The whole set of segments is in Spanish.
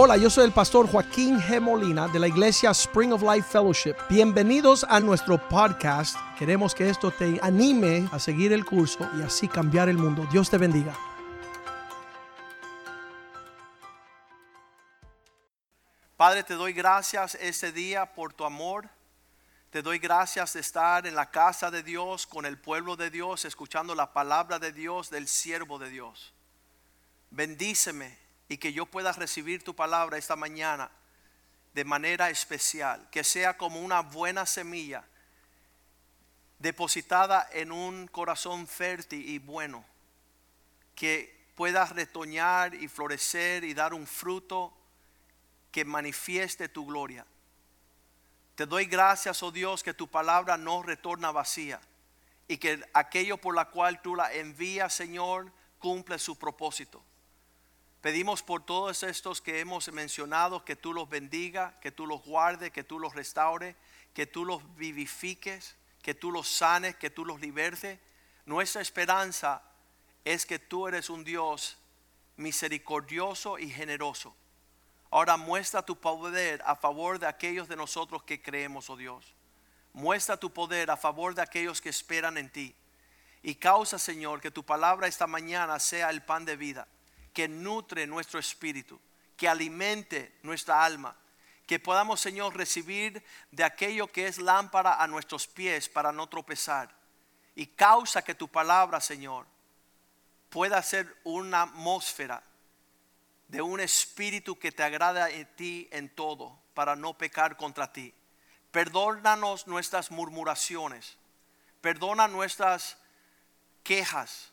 Hola, yo soy el pastor Joaquín G. Molina de la iglesia Spring of Life Fellowship. Bienvenidos a nuestro podcast. Queremos que esto te anime a seguir el curso y así cambiar el mundo. Dios te bendiga. Padre, te doy gracias este día por tu amor. Te doy gracias de estar en la casa de Dios, con el pueblo de Dios, escuchando la palabra de Dios, del siervo de Dios. Bendíceme y que yo pueda recibir tu palabra esta mañana de manera especial, que sea como una buena semilla depositada en un corazón fértil y bueno, que pueda retoñar y florecer y dar un fruto que manifieste tu gloria. Te doy gracias, oh Dios, que tu palabra no retorna vacía y que aquello por la cual tú la envías, Señor, cumple su propósito. Pedimos por todos estos que hemos mencionado que tú los bendiga, que tú los guardes, que tú los restaure, que tú los vivifiques, que tú los sanes, que tú los libertes. Nuestra esperanza es que tú eres un Dios misericordioso y generoso. Ahora muestra tu poder a favor de aquellos de nosotros que creemos, oh Dios. Muestra tu poder a favor de aquellos que esperan en ti. Y causa, Señor, que tu palabra esta mañana sea el pan de vida que nutre nuestro espíritu, que alimente nuestra alma, que podamos, Señor, recibir de aquello que es lámpara a nuestros pies para no tropezar. Y causa que tu palabra, Señor, pueda ser una atmósfera de un espíritu que te agrada en ti en todo, para no pecar contra ti. Perdónanos nuestras murmuraciones, perdona nuestras quejas,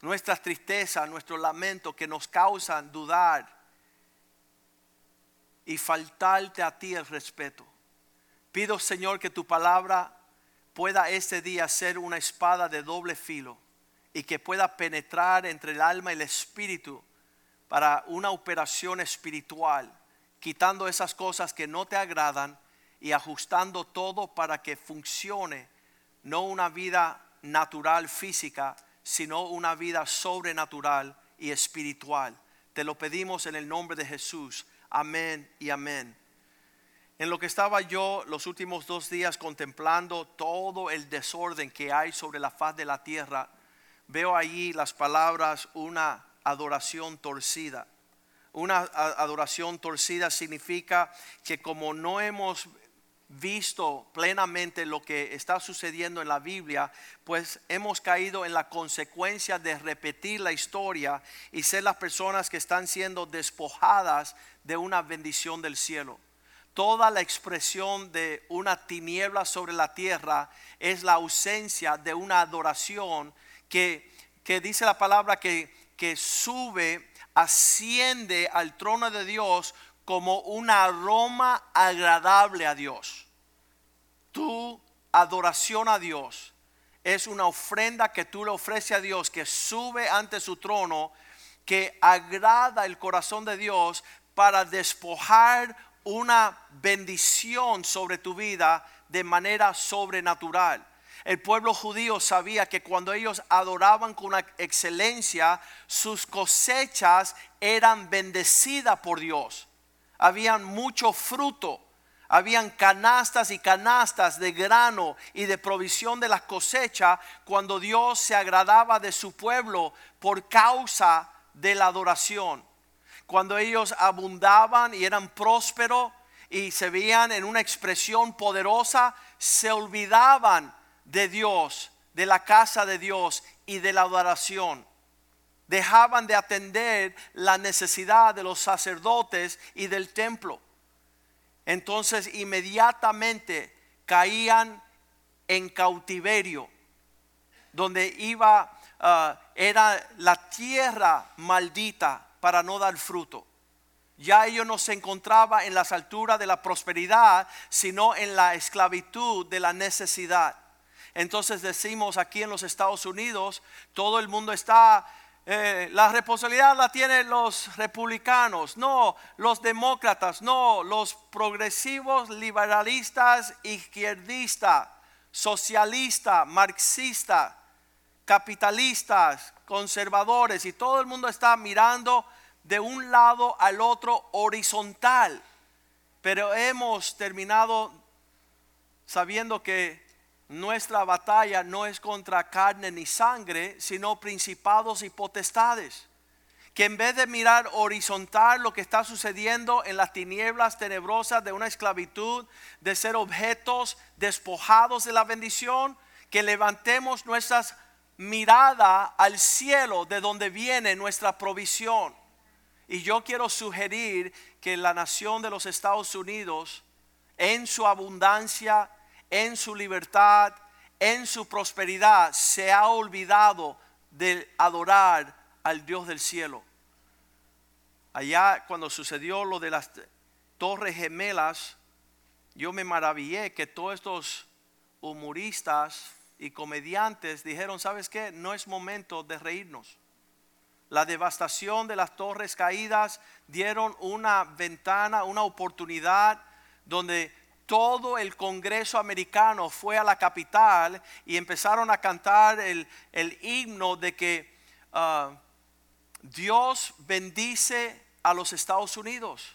nuestras tristezas, nuestros lamentos que nos causan dudar y faltarte a ti el respeto. Pido, Señor, que tu palabra pueda este día ser una espada de doble filo y que pueda penetrar entre el alma y el espíritu para una operación espiritual, quitando esas cosas que no te agradan y ajustando todo para que funcione, no una vida natural física, sino una vida sobrenatural y espiritual. Te lo pedimos en el nombre de Jesús. Amén y amén. En lo que estaba yo los últimos dos días contemplando todo el desorden que hay sobre la faz de la tierra, veo allí las palabras una adoración torcida. Una adoración torcida significa que como no hemos visto plenamente lo que está sucediendo en la Biblia, pues hemos caído en la consecuencia de repetir la historia y ser las personas que están siendo despojadas de una bendición del cielo. Toda la expresión de una tiniebla sobre la tierra es la ausencia de una adoración que, que dice la palabra que, que sube, asciende al trono de Dios como un aroma agradable a Dios. Tu adoración a Dios es una ofrenda que tú le ofreces a Dios, que sube ante su trono, que agrada el corazón de Dios para despojar una bendición sobre tu vida de manera sobrenatural. El pueblo judío sabía que cuando ellos adoraban con excelencia, sus cosechas eran bendecidas por Dios habían mucho fruto. Habían canastas y canastas de grano y de provisión de la cosecha cuando Dios se agradaba de su pueblo por causa de la adoración. Cuando ellos abundaban y eran prósperos y se veían en una expresión poderosa, se olvidaban de Dios, de la casa de Dios y de la adoración dejaban de atender la necesidad de los sacerdotes y del templo. Entonces inmediatamente caían en cautiverio, donde iba, ah, era la tierra maldita para no dar fruto. Ya ellos no se encontraba en las alturas de la prosperidad, sino en la esclavitud de la necesidad. Entonces decimos aquí en los Estados Unidos, todo el mundo está eh, la responsabilidad la tienen los republicanos, no los demócratas, no los progresivos, liberalistas, izquierdistas, socialistas, marxistas, capitalistas, conservadores y todo el mundo está mirando de un lado al otro horizontal. Pero hemos terminado sabiendo que nuestra batalla no es contra carne ni sangre, sino principados y potestades. Que en vez de mirar horizontal lo que está sucediendo en las tinieblas tenebrosas de una esclavitud, de ser objetos despojados de la bendición, que levantemos nuestras miradas al cielo de donde viene nuestra provisión. Y yo quiero sugerir que la nación de los Estados Unidos, en su abundancia, en su libertad, en su prosperidad, se ha olvidado de adorar al Dios del cielo. Allá cuando sucedió lo de las torres gemelas, yo me maravillé que todos estos humoristas y comediantes dijeron, ¿sabes qué? No es momento de reírnos. La devastación de las torres caídas dieron una ventana, una oportunidad donde todo el Congreso americano fue a la capital y empezaron a cantar el, himno de que ah, Dios bendice a los Estados Unidos.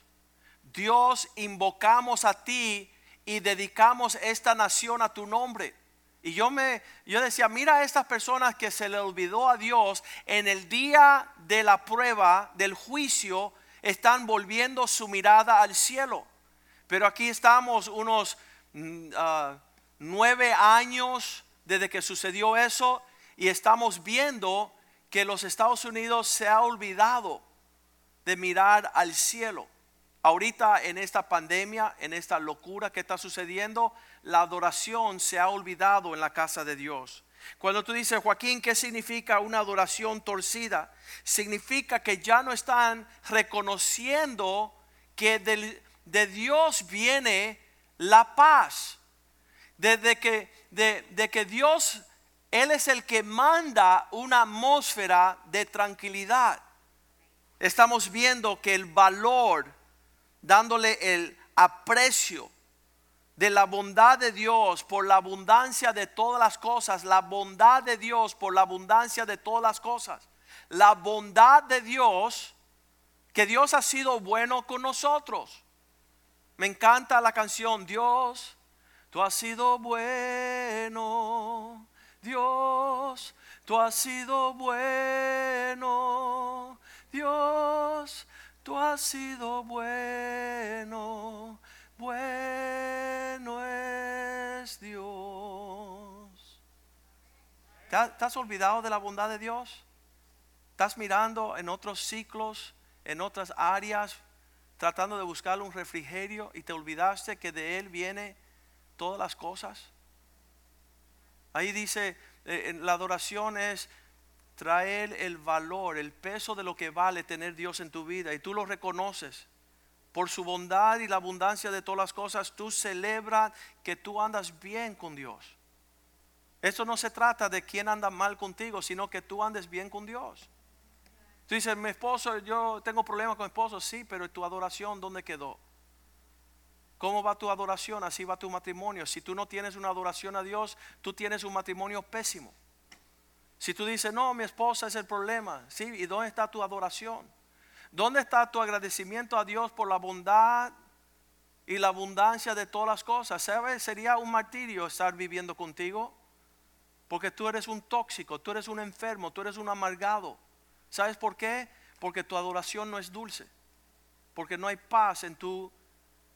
Dios invocamos a ti y dedicamos esta nación a tu nombre. Y yo me yo decía, mira a estas personas que se le olvidó a Dios en el día de la prueba, del juicio, están volviendo su mirada al cielo. Pero aquí estamos unos mm, ah, nueve años desde que sucedió eso y estamos viendo que los Estados Unidos se ha olvidado de mirar al cielo. Ahorita en esta pandemia, en esta locura que está sucediendo, la adoración se ha olvidado en la casa de Dios. Cuando tú dices, Joaquín, ¿qué significa una adoración torcida? Significa que ya no están reconociendo que del, de Dios viene la paz. Desde que, de, que Dios, Él es el que manda una atmósfera de tranquilidad. Estamos viendo que el valor, dándole el aprecio de la bondad de Dios por la abundancia de todas las cosas, la bondad de Dios por la abundancia de todas las cosas, la bondad de Dios, que Dios ha sido bueno con nosotros. Me encanta la canción, Dios, tú has sido bueno. Dios, tú has sido bueno. Dios, tú has sido bueno. Bueno es Dios. ¿Te has olvidado de la bondad de Dios? ¿Estás mirando en otros ciclos, en otras áreas? Tratando de buscar un refrigerio y te olvidaste que de Él viene todas las cosas. Ahí dice, eh, la adoración es traer el valor, el peso de lo que vale tener Dios en tu vida y tú lo reconoces. Por su bondad y la abundancia de todas las cosas, tú celebras que tú andas bien con Dios. Esto no se trata de quién anda mal contigo, sino que tú andes bien con Dios. Tú dices, mi esposo, yo tengo problemas con mi esposo, sí, pero tu adoración, ¿dónde quedó? ¿Cómo va tu adoración? Así va tu matrimonio. Si tú no tienes una adoración a Dios, tú tienes un matrimonio pésimo. Si tú dices, no, mi esposa es el problema, ¿sí? ¿Y dónde está tu adoración? ¿Dónde está tu agradecimiento a Dios por la bondad y la abundancia de todas las cosas? ¿Sabes? Sería un martirio estar viviendo contigo. Porque tú eres un tóxico, tú eres un enfermo, tú eres un amargado. ¿Sabes por qué? Porque tu adoración no es dulce. Porque no hay paz en tu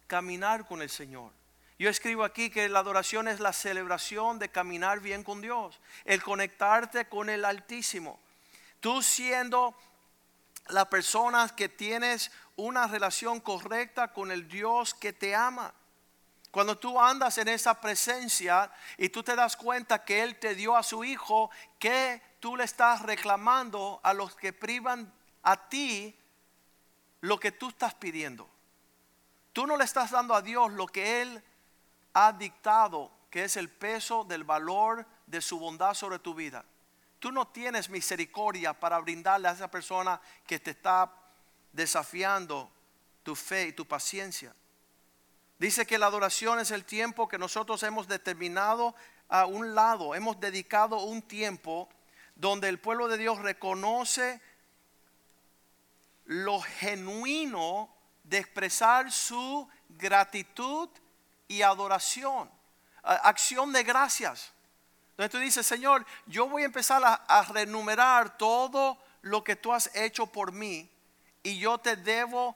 caminar con el Señor. Yo escribo aquí que la adoración es la celebración de caminar bien con Dios, el conectarte con el Altísimo. Tú siendo la persona que tienes una relación correcta con el Dios que te ama. Cuando tú andas en esa presencia y tú te das cuenta que Él te dio a su Hijo, que tú le estás reclamando a los que privan a ti lo que tú estás pidiendo. Tú no le estás dando a Dios lo que Él ha dictado, que es el peso del valor de su bondad sobre tu vida. Tú no tienes misericordia para brindarle a esa persona que te está desafiando tu fe y tu paciencia. Dice que la adoración es el tiempo que nosotros hemos determinado a un lado, hemos dedicado un tiempo donde el pueblo de Dios reconoce lo genuino de expresar su gratitud y adoración, acción de gracias. Entonces tú dices, Señor, yo voy a empezar a, a renumerar todo lo que tú has hecho por mí y yo te debo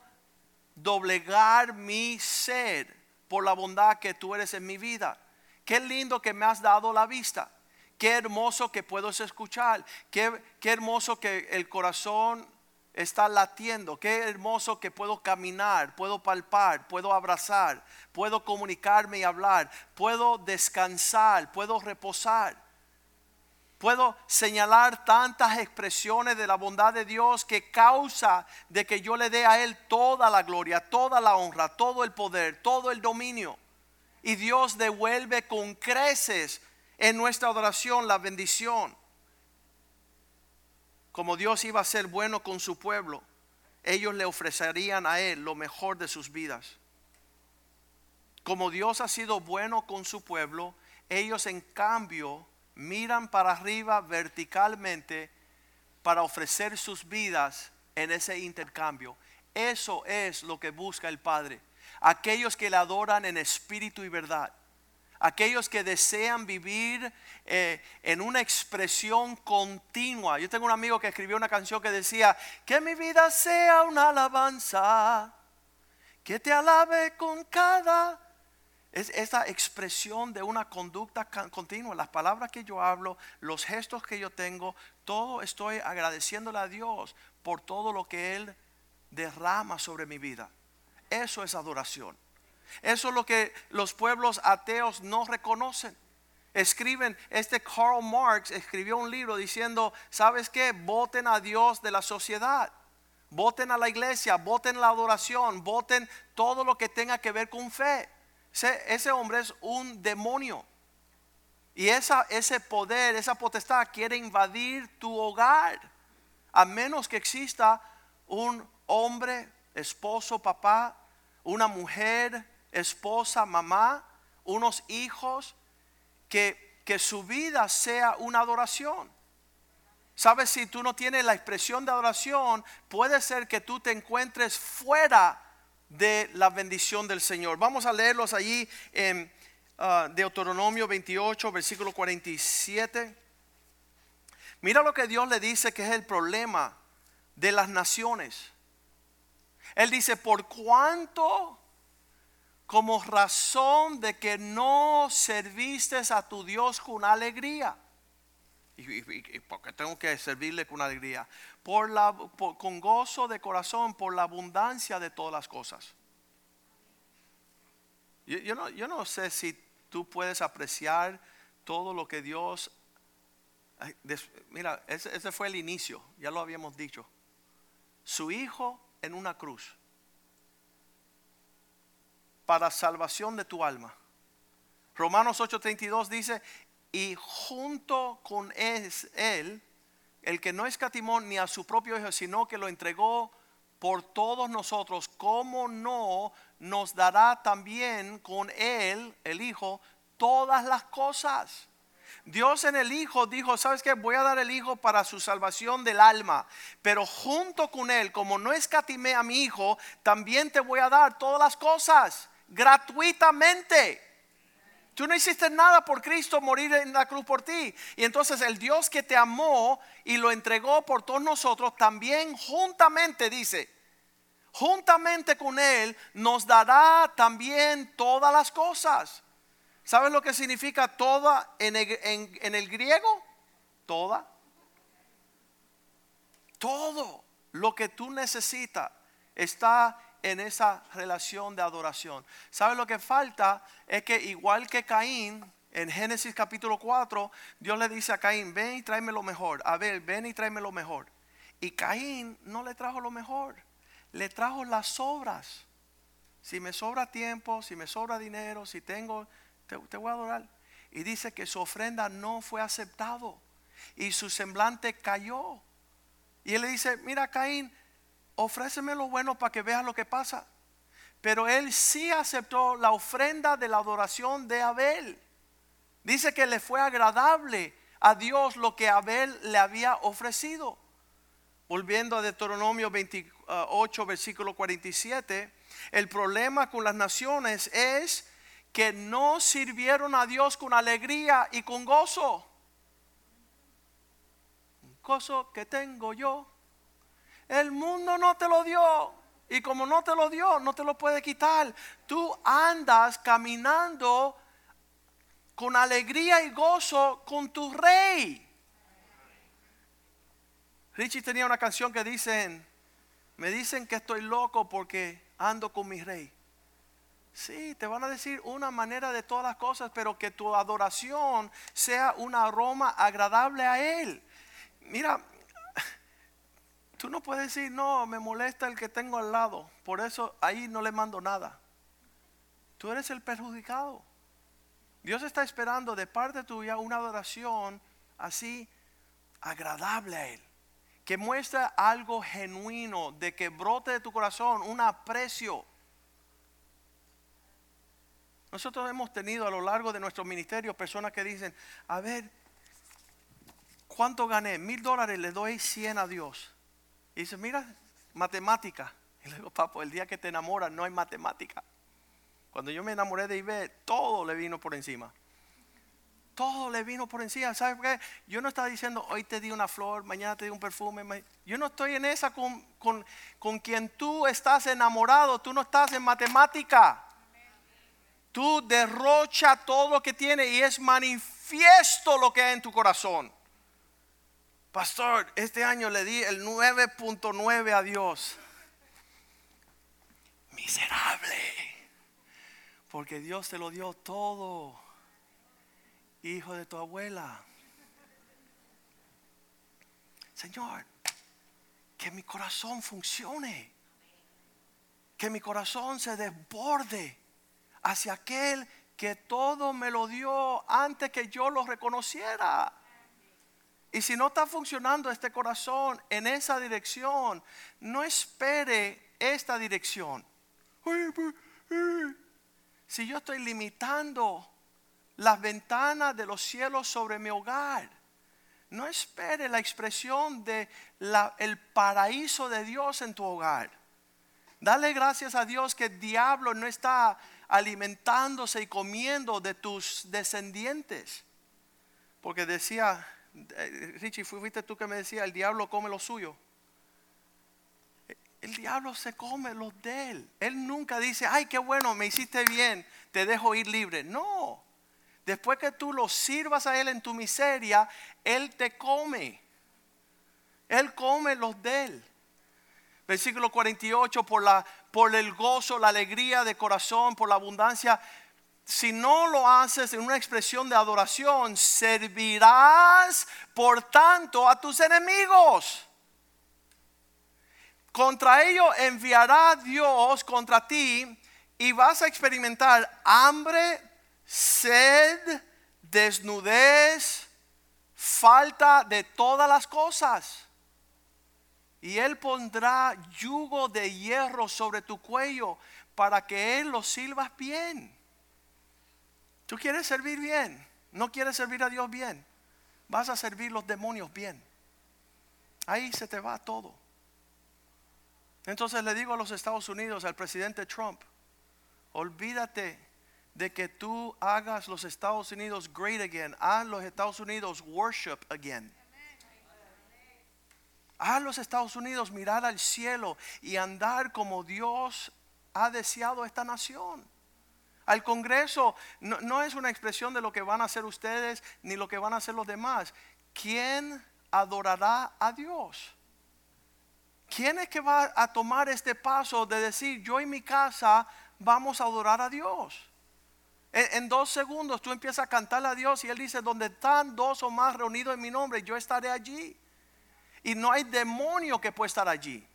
doblegar mi ser por la bondad que tú eres en mi vida. Qué lindo que me has dado la vista. Qué hermoso que puedo escuchar. Qué, qué hermoso que el corazón está latiendo. Qué hermoso que puedo caminar, puedo palpar, puedo abrazar, puedo comunicarme y hablar, puedo descansar, puedo reposar. Puedo señalar tantas expresiones de la bondad de Dios que causa de que yo le dé a Él toda la gloria, toda la honra, todo el poder, todo el dominio. Y Dios devuelve con creces en nuestra adoración la bendición. Como Dios iba a ser bueno con su pueblo, ellos le ofrecerían a Él lo mejor de sus vidas. Como Dios ha sido bueno con su pueblo, ellos en cambio miran para arriba verticalmente para ofrecer sus vidas en ese intercambio. Eso es lo que busca el Padre. Aquellos que le adoran en espíritu y verdad. Aquellos que desean vivir eh, en una expresión continua. Yo tengo un amigo que escribió una canción que decía, que mi vida sea una alabanza, que te alabe con cada es esa expresión de una conducta continua. Las palabras que yo hablo, los gestos que yo tengo, todo estoy agradeciéndole a Dios por todo lo que Él derrama sobre mi vida. Eso es adoración. Eso es lo que los pueblos ateos no reconocen. Escriben, este Karl Marx escribió un libro diciendo, ¿sabes qué? Voten a Dios de la sociedad. Voten a la iglesia, voten la adoración, voten todo lo que tenga que ver con fe. Ese, hombre es un demonio. Y esa, ese poder, esa potestad quiere invadir tu hogar. A menos que exista un hombre, esposo, papá, una mujer, esposa, mamá, unos hijos, que, que su vida sea una adoración. Sabes, si tú no tienes la expresión de adoración, puede ser que tú te encuentres fuera de la bendición del Señor. Vamos a leerlos allí en ah, Deuteronomio 28, versículo 47. Mira lo que Dios le dice que es el problema de las naciones. Él dice, por cuanto como razón de que no serviste a tu Dios con alegría. ¿Y, y, tengo que servirle con alegría? Por la, con gozo de corazón, por la abundancia de todas las cosas. Yo, yo no, yo no sé si tú puedes apreciar todo lo que Dios... Mira, ese, ese fue el inicio, ya lo habíamos dicho. Su hijo en una cruz para salvación de tu alma. Romanos 8:32 dice, y junto con él, el que no escatimó ni a su propio hijo, sino que lo entregó por todos nosotros, ¿cómo no nos dará también con él, el hijo, todas las cosas? Dios en el Hijo dijo, ¿sabes qué? Voy a dar el Hijo para su salvación del alma. Pero junto con Él, como no escatimé a mi Hijo, también te voy a dar todas las cosas gratuitamente. Tú no hiciste nada por Cristo morir en la cruz por ti. Y entonces el Dios que te amó y lo entregó por todos nosotros, también juntamente dice, juntamente con Él nos dará también todas las cosas. ¿Sabes lo que significa toda en el, en- el griego? Toda. Todo lo que tú necesitas está en esa relación de adoración. ¿Sabes lo que falta? Es que igual que Caín, en Génesis capítulo 4, Dios le dice a Caín, ven y tráeme lo mejor. A ver, ven y tráeme lo mejor. Y Caín no le trajo lo mejor, le trajo las sobras. Si me sobra tiempo, si me sobra dinero, si tengo, te, te voy a adorar. Y dice que su ofrenda no fue aceptado y su semblante cayó. Y él le dice, mira Caín, ofréceme lo bueno para que veas lo que pasa. Pero él sí aceptó la ofrenda de la adoración de Abel. Dice que le fue agradable a Dios lo que Abel le había ofrecido. volviendo a Deuteronomio 28, versículo 47, el problema con las naciones es que no sirvieron a Dios con alegría y con gozo. Gozo que tengo yo. El mundo no te lo dio. Y como no te lo dio, no te lo puede quitar. Tú andas caminando con alegría y gozo con tu rey. Richie tenía una canción que dicen, me dicen que estoy loco porque ando con mi rey. Sí, te van a decir una manera de todas las cosas, pero que tu adoración sea un aroma agradable a Él. Mira, tú no puedes decir, no, me molesta el que tengo al lado, por eso ahí no le mando nada. Tú eres el perjudicado. Dios está esperando de parte tuya una adoración así agradable a Él que muestra algo genuino, de que brote de tu corazón un aprecio. Nosotros hemos tenido a lo largo de nuestro ministerio personas que dicen, a ver, ¿cuánto gané? Mil dólares, le doy cien a Dios. Dice, mira, matemática. Y le digo, papo, el día que te enamoras no hay matemática. Cuando yo me enamoré de Ibe, todo le vino por encima todo le vino por encima. ¿Sabes qué? Yo no estaba diciendo, hoy te di una flor, mañana te di un perfume. Yo no estoy en esa con, con, con quien tú estás enamorado. Tú no estás en matemática. Tú derrocha todo lo que tiene y es manifiesto lo que hay en tu corazón. Pastor, este año le di el 9.9 a Dios. Miserable. Porque Dios te lo dio todo hijo de tu abuela. Señor, que mi corazón funcione, que mi corazón se desborde hacia aquel que todo me lo dio antes que yo lo reconociera. Y si no está funcionando este corazón en esa dirección, no espere esta dirección. Si yo estoy limitando las ventanas de los cielos sobre mi hogar. No espere la expresión de el paraíso de Dios en tu hogar. Dale gracias a Dios que el diablo no está alimentándose y comiendo de tus descendientes. Porque decía, eh, Richie, fuiste tú que me decía, el diablo come lo suyo. El diablo se come los de él. Él nunca dice, ay, qué bueno, me hiciste bien, te dejo ir libre. No, Después que tú lo sirvas a Él en tu miseria, Él te come. Él come los de Él. Versículo 48, por, la, por el gozo, la alegría de corazón, por la abundancia. Si no lo haces en una expresión de adoración, servirás por tanto a tus enemigos. Contra ellos enviará Dios contra ti y vas a experimentar hambre, sed, desnudez, falta de todas las cosas. Y Él pondrá yugo de hierro sobre tu cuello para que Él lo sirvas bien. Tú quieres servir bien, no quieres servir a Dios bien. Vas a servir los demonios bien. Ahí se te va todo. Entonces le digo a los Estados Unidos, al presidente Trump, olvídate de que tú hagas los Estados Unidos great again, haz los Estados Unidos worship again. Haz los Estados Unidos mirar al cielo y andar como Dios ha deseado esta nación. Al Congreso no, es una expresión de lo que van a hacer ustedes ni lo que van a hacer los demás. ¿Quién adorará a Dios? ¿Quién es que va a tomar este paso de decir yo y mi casa vamos a adorar a Dios? En, dos segundos tú empiezas a cantarle a Dios y Él dice, donde están dos o más reunidos en mi nombre, yo estaré allí. Y no hay demonio que pueda estar allí.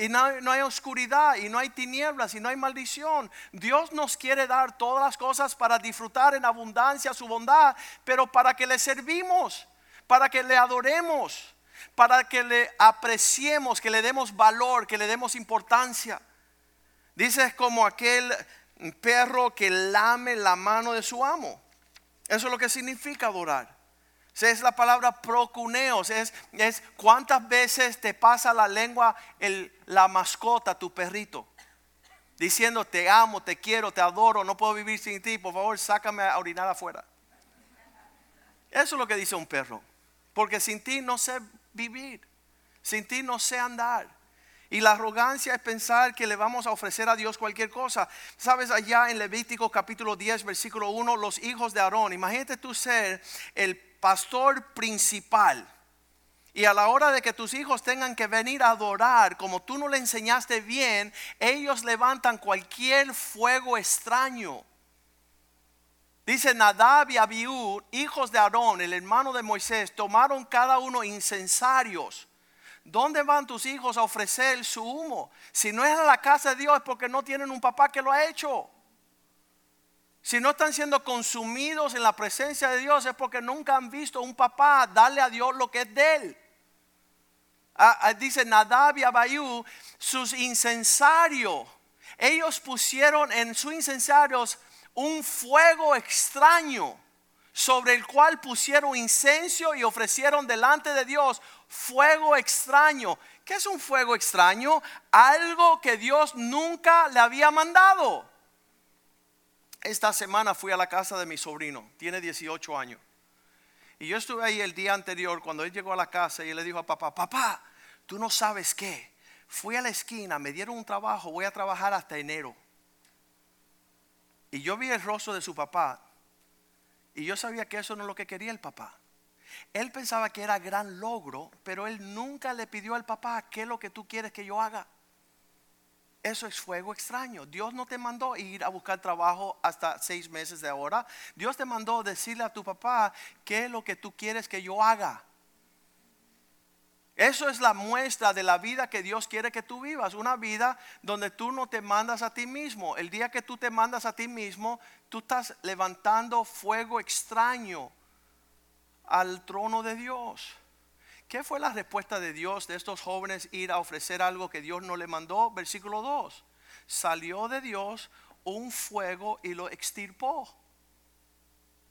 Y no, no, hay oscuridad, y no hay tinieblas, y no hay maldición. Dios nos quiere dar todas las cosas para disfrutar en abundancia su bondad, pero para que le servimos, para que le adoremos, para que le apreciemos, que le demos valor, que le demos importancia. Dice como aquel perro que lame la mano de su amo. Eso es lo que significa adorar. Es la palabra procuneos, es, es cuántas veces te pasa la lengua el, la mascota, tu perrito, diciendo te amo, te quiero, te adoro, no puedo vivir sin ti, por favor sácame a orinar afuera. Eso es lo que dice un perro, porque sin ti no sé vivir, sin ti no sé andar. Y la arrogancia es pensar que le vamos a ofrecer a Dios cualquier cosa. Sabes, allá en Levítico capítulo 10, versículo 1, los hijos de Aarón, imagínate tú ser el pastor principal. Y a la hora de que tus hijos tengan que venir a adorar, como tú no le enseñaste bien, ellos levantan cualquier fuego extraño. Dice Nadab y Abiú, hijos de Aarón, el hermano de Moisés, tomaron cada uno incensarios ¿Dónde van tus hijos a ofrecer su humo? Si no es a la casa de Dios es porque no tienen un papá que lo ha hecho. Si no están siendo consumidos en la presencia de Dios es porque nunca han visto un papá darle a Dios lo que es de él. Ah, ah, dice Nadab y Abayú, sus incensarios, ellos pusieron en sus incensarios un fuego extraño sobre el cual pusieron incenso y ofrecieron delante de Dios fuego extraño. ¿Qué es un fuego extraño? Algo que Dios nunca le había mandado. Esta semana fui a la casa de mi sobrino, tiene 18 años. Y yo estuve ahí el día anterior cuando él llegó a la casa y le dijo a papá, papá, tú no sabes qué. Fui a la esquina, me dieron un trabajo, voy a trabajar hasta enero. Y yo vi el rostro de su papá y yo sabía que eso no es lo que quería el papá. Él pensaba que era gran logro, pero él nunca le pidió al papá, ¿qué es lo que tú quieres que yo haga? Eso es fuego extraño. Dios no te mandó ir a buscar trabajo hasta seis meses de ahora. Dios te mandó decirle a tu papá, ¿qué es lo que tú quieres que yo haga? Eso es la muestra de la vida que Dios quiere que tú vivas. Una vida donde tú no te mandas a ti mismo. El día que tú te mandas a ti mismo, tú estás levantando fuego extraño al trono de Dios. ¿Qué fue la respuesta de Dios de estos jóvenes ir a ofrecer algo que Dios no le mandó? Versículo 2. Salió de Dios un fuego y lo extirpó.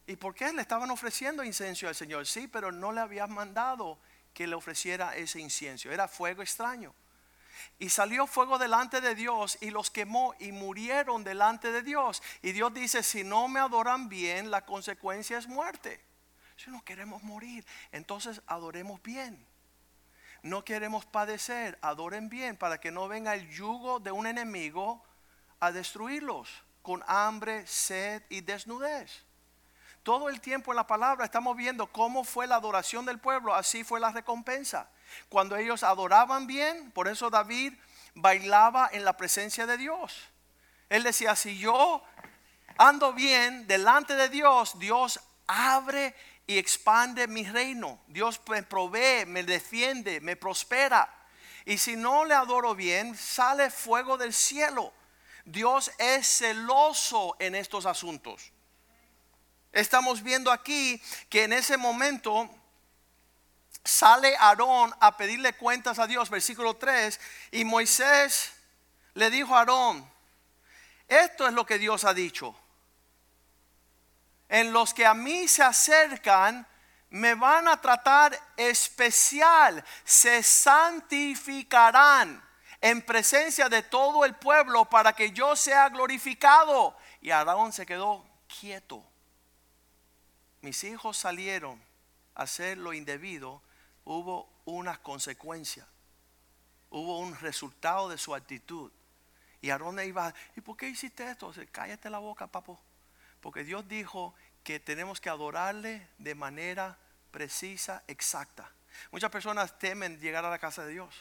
¿Y por qué le estaban ofreciendo incienso al Señor? Sí, pero no le había mandado que le ofreciera ese incienso. Era fuego extraño. Y salió fuego delante de Dios y los quemó y murieron delante de Dios. Y Dios dice, si no me adoran bien, la consecuencia es muerte. Si no queremos morir, entonces adoremos bien. No queremos padecer, adoren bien para que no venga el yugo de un enemigo a destruirlos con hambre, sed y desnudez. Todo el tiempo en la palabra estamos viendo cómo fue la adoración del pueblo, así fue la recompensa. Cuando ellos adoraban bien, por eso David bailaba en la presencia de Dios. Él decía, si yo ando bien delante de Dios, Dios abre y expande mi reino. Dios me provee, me defiende, me prospera. Y si no le adoro bien, sale fuego del cielo. Dios es celoso en estos asuntos. Estamos viendo aquí que en ese momento sale Aarón a pedirle cuentas a Dios, versículo 3, y Moisés le dijo a Aarón, esto es lo que Dios ha dicho en los que a mí se acercan, me van a tratar especial, se santificarán en presencia de todo el pueblo para que yo sea glorificado. Y Aarón se quedó quieto. Mis hijos salieron a hacer lo indebido, hubo una consecuencia, hubo un resultado de su actitud. Y Aarón iba, ¿y por qué hiciste esto? Cállate la boca, papo. Porque Dios dijo que tenemos que adorarle de manera precisa, exacta. Muchas personas temen llegar a la casa de Dios.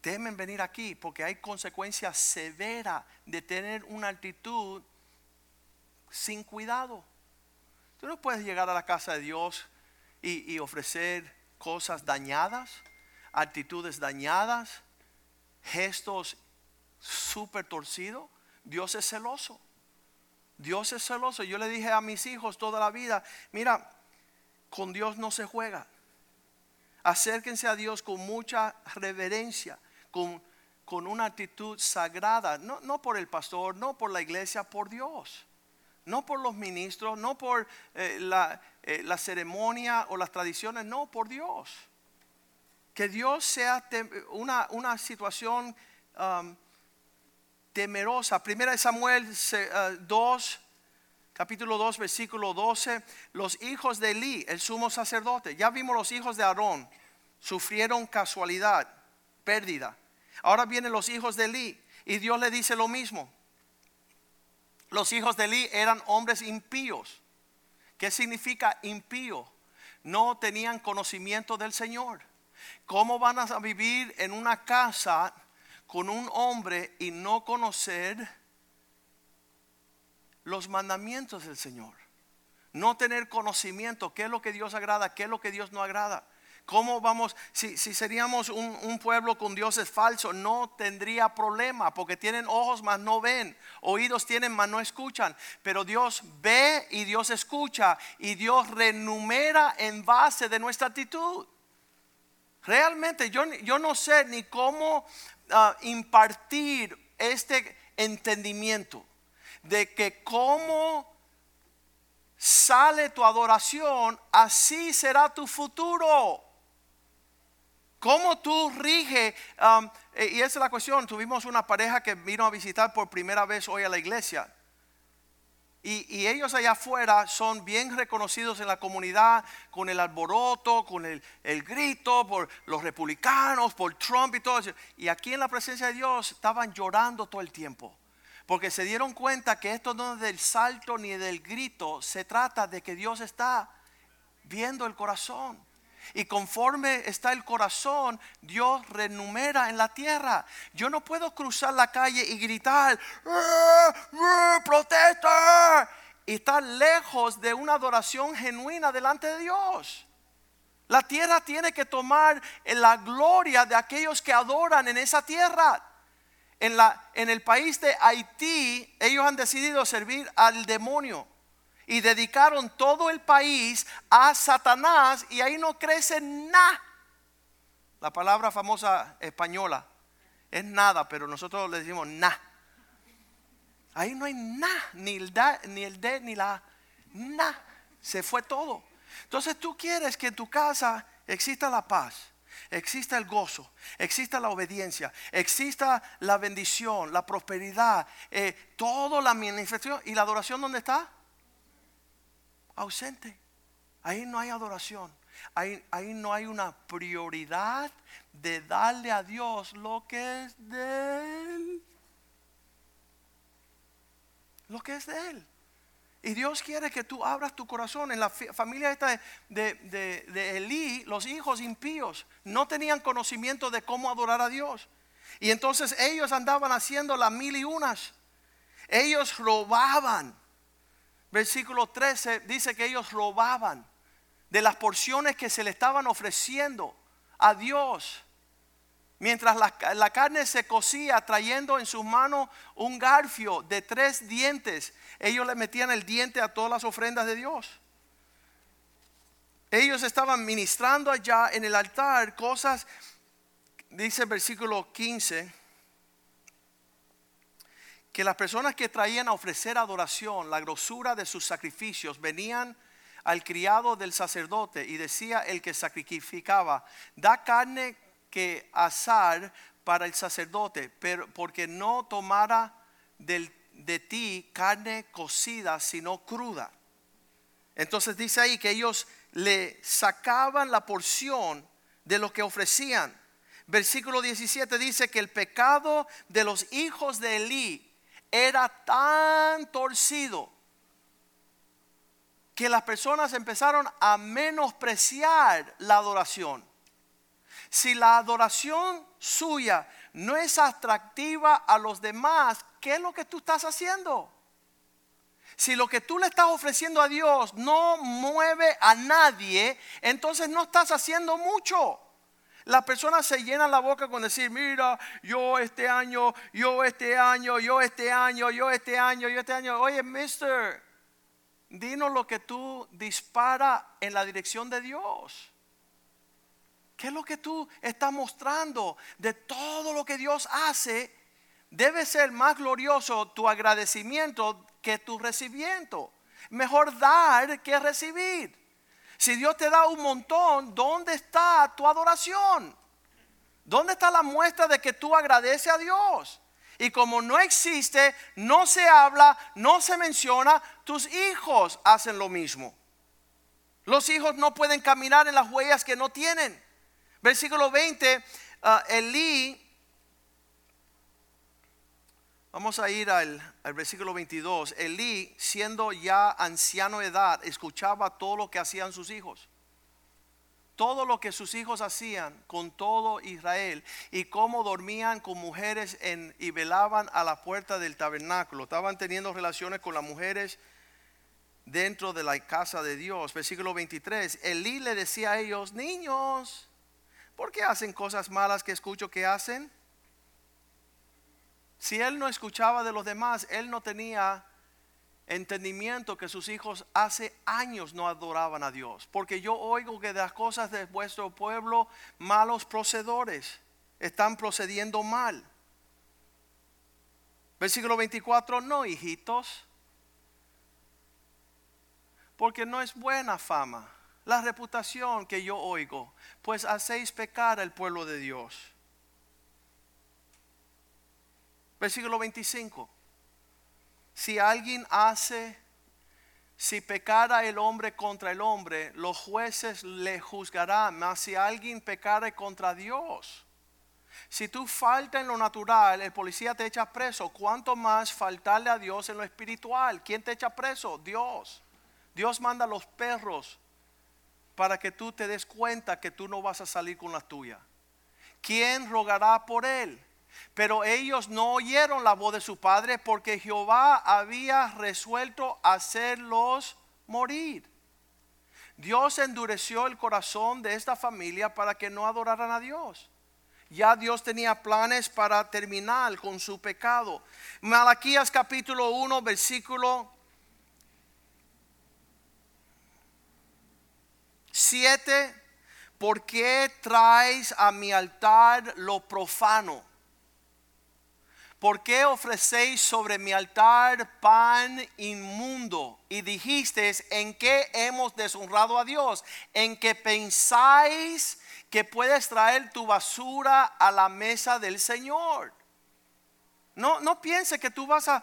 Temen venir aquí porque hay consecuencias severas de tener una actitud sin cuidado. Tú no puedes llegar a la casa de Dios y, y ofrecer cosas dañadas, actitudes dañadas, gestos súper torcidos. Dios es celoso. Dios es celoso. Yo le dije a mis hijos toda la vida, mira, con Dios no se juega. Acérquense a Dios con mucha reverencia, con, con una actitud sagrada, no, no, por el pastor, no por la iglesia, por Dios. No por los ministros, no por eh, la, eh, la ceremonia o las tradiciones, no, por Dios. Que Dios sea una, una situación um, temerosa. Primera de Samuel se- eh, 2, capítulo 2, versículo 12. Los hijos de Eli, el sumo sacerdote, ya vimos los hijos de Aarón, sufrieron casualidad, pérdida. Ahora vienen los hijos de Eli y Dios le dice lo mismo. Los hijos de Eli eran hombres impíos. ¿Qué significa impío? No tenían conocimiento del Señor. ¿Cómo van a vivir en una casa con un hombre y no conocer los mandamientos del Señor? No tener conocimiento, qué es lo que Dios agrada, qué es lo que Dios no agrada. ¿Cómo vamos? Si, si seríamos un, un pueblo con dioses falsos, no tendría problema, porque tienen ojos mas no ven, oídos tienen mas no escuchan. Pero Dios ve y Dios escucha y Dios renumera en base de nuestra actitud. Realmente yo, yo no sé ni cómo impartir este entendimiento de que cómo sale tu adoración, así será tu futuro. ¿Cómo tú rige? um, eh, y esa es la cuestión. Tuvimos una pareja que vino a visitar por primera vez hoy a la iglesia. Y, ellos allá afuera son bien reconocidos en la comunidad con el alboroto, con el, el grito por los republicanos, por Trump y todo eso. Y aquí en la presencia de Dios estaban llorando todo el tiempo. Porque se dieron cuenta que esto no es del salto ni del grito, se trata de que Dios está viendo el corazón. Y conforme está el corazón, Dios renumera en la tierra. Yo no puedo cruzar la calle y gritar, "¡Ah! ¡Ah! protesta, y estar lejos de una adoración genuina delante de Dios. La tierra tiene que tomar la gloria de aquellos que adoran en esa tierra. En, la, en el país de Haití, ellos han decidido servir al demonio y dedicaron todo el país a Satanás y ahí no crece nada. La palabra famosa española es nada, pero nosotros le decimos nada. Ahí no hay nada, ni el, da, ni el de, ni la nada. Se fue todo. Entonces tú quieres que en tu casa exista la paz, exista el gozo, exista la obediencia, exista la bendición, la prosperidad, eh, toda la manifestación. ¿Y la adoración dónde está? Ausente. Ahí no hay adoración. Ahí, ahí no hay una prioridad de darle a Dios lo que es de Él. Lo que es de Él. Y Dios quiere que tú abras tu corazón. En la familia esta de, de, de- de Elí, los hijos impíos no tenían conocimiento de cómo adorar a Dios. Y entonces ellos andaban haciendo las mil y unas. Ellos robaban. Versículo 13 dice que ellos robaban de las porciones que se le estaban ofreciendo a Dios. Mientras la, carne se cocía trayendo en sus manos un garfio de tres dientes, ellos le metían el diente a todas las ofrendas de Dios. Ellos estaban ministrando allá en el altar cosas, dice el versículo 15, que las personas que traían a ofrecer adoración, la grosura de sus sacrificios, venían al criado del sacerdote y decía el que sacrificaba, da carne que asar para el sacerdote, pero porque no tomara del- de ti carne cocida, sino cruda. Entonces dice ahí que ellos le sacaban la porción de lo que ofrecían. Versículo 17 dice que el pecado de los hijos de Elí era tan torcido que las personas empezaron a menospreciar la adoración. Si la adoración suya no es atractiva a los demás, ¿qué es lo que tú estás haciendo? Si lo que tú le estás ofreciendo a Dios no mueve a nadie, entonces no estás haciendo mucho. Las personas se llenan la boca con decir, mira, yo este año, yo este año, yo este año, yo este año, yo este año. Oye, mister, dinos lo que tú dispara en la dirección de Dios. ¿Qué es lo que tú estás mostrando de todo lo que Dios hace? Debe ser más glorioso tu agradecimiento que tu recibimiento. Mejor dar que recibir. Si Dios te da un montón, ¿dónde está tu adoración? ¿Dónde está la muestra de que tú agradeces a Dios? Y como no existe, no se habla, no se menciona, tus hijos hacen lo mismo. Los hijos no pueden caminar en las huellas que no tienen. Versículo 20, ah, Elí, vamos a ir al, al versículo 22, Elí, siendo ya anciano de edad, escuchaba todo lo que hacían sus hijos todo lo que sus hijos hacían con todo Israel y cómo dormían con mujeres y velaban a la puerta del tabernáculo. Estaban teniendo relaciones con las mujeres dentro de la casa de Dios. Versículo 23. Elí le decía a ellos, niños, ¿por qué hacen cosas malas que escucho que hacen? Si él no escuchaba de los demás, él no tenía entendimiento que sus hijos hace años no adoraban a Dios. Porque yo oigo que de las cosas de vuestro pueblo, malos procedores están procediendo mal. Versículo 24, no, hijitos, porque no es buena fama la reputación que yo oigo, pues hacéis pecar al pueblo de Dios. Versículo 25 si alguien hace, si pecara el hombre contra el hombre, los jueces le juzgarán, mas si alguien pecara contra Dios, si tú faltas en lo natural, el policía te echa preso, ¿cuánto más faltarle a Dios en lo espiritual? ¿Quién te echa preso? Dios. Dios manda a los perros para que tú te des cuenta que tú no vas a salir con la tuya. ¿Quién rogará por él? Pero ellos no oyeron la voz de su padre porque Jehová había resuelto hacerlos morir. Dios endureció el corazón de esta familia para que no adoraran a Dios. Ya Dios tenía planes para terminar con su pecado. Malaquías capítulo 1, versículo 7. ¿Por qué traes a mi altar lo profano? ¿Por qué ofrecéis sobre mi altar pan inmundo? Y dijisteis, ¿en qué hemos deshonrado a Dios? En que pensáis que puedes traer tu basura a la mesa del Señor. No, no piense que tú vas a,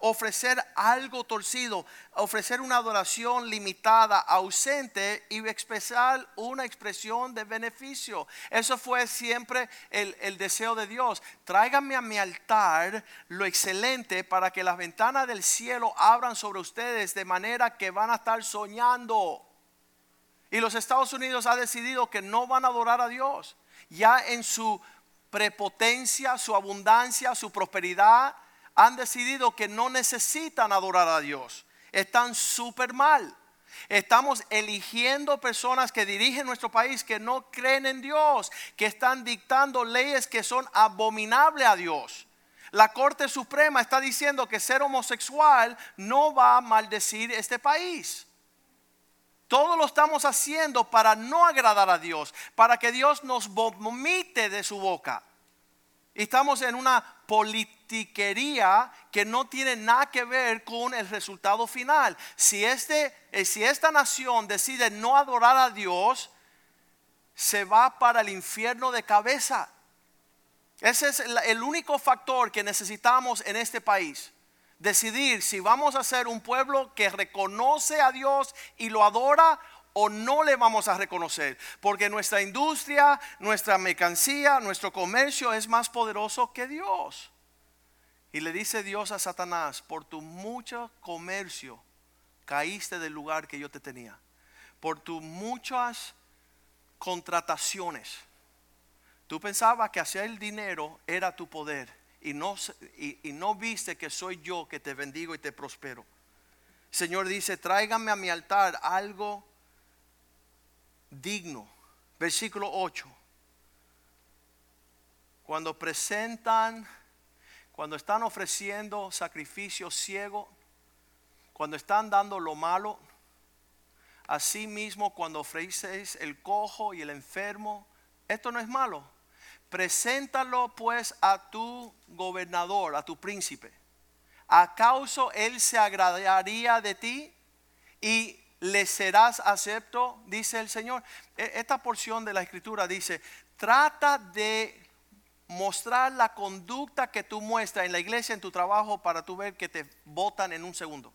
ofrecer algo torcido, ofrecer una adoración limitada, ausente y expresar una expresión de beneficio. Eso fue siempre el, deseo de Dios. Tráiganme a mi altar lo excelente para que las ventanas del cielo abran sobre ustedes de manera que van a estar soñando. Y los Estados Unidos ha decidido que no van a adorar a Dios. Ya en su prepotencia, su abundancia, su prosperidad, han decidido que no necesitan adorar a Dios. Están súper mal. Estamos eligiendo personas que dirigen nuestro país que no creen en Dios, que están dictando leyes que son abominables a Dios. La Corte Suprema está diciendo que ser homosexual no va a maldecir este país. Todo lo estamos haciendo para no agradar a Dios, para que Dios nos vomite de su boca. Estamos en una politiquería que no tiene nada que ver con el resultado final. Si, este, eh, si esta nación decide no adorar a Dios, se va para el infierno de cabeza. Ese es el único factor que necesitamos en este país decidir si vamos a ser un pueblo que reconoce a Dios y lo adora o no le vamos a reconocer. Porque nuestra industria, nuestra mercancía, nuestro comercio es más poderoso que Dios. Y le dice Dios a Satanás, por tu mucho comercio caíste del lugar que yo te tenía. Por tus muchas contrataciones. Tú pensabas que hacer el dinero era tu poder y no, y, no viste que soy yo que te bendigo y te prospero. Señor dice, tráigame a mi altar algo digno. Versículo 8. Cuando presentan, cuando están ofreciendo sacrificio ciego, cuando están dando lo malo, asimismo cuando ofreces el cojo y el enfermo, esto no es malo. Preséntalo pues a tu gobernador, a tu príncipe. ¿Acaso él se agradaría de ti? Y le serás acepto, dice el Señor. E- Esta porción de la escritura dice, trata de mostrar la conducta que tú muestras en la iglesia, en tu trabajo, para tú ver que te votan en un segundo.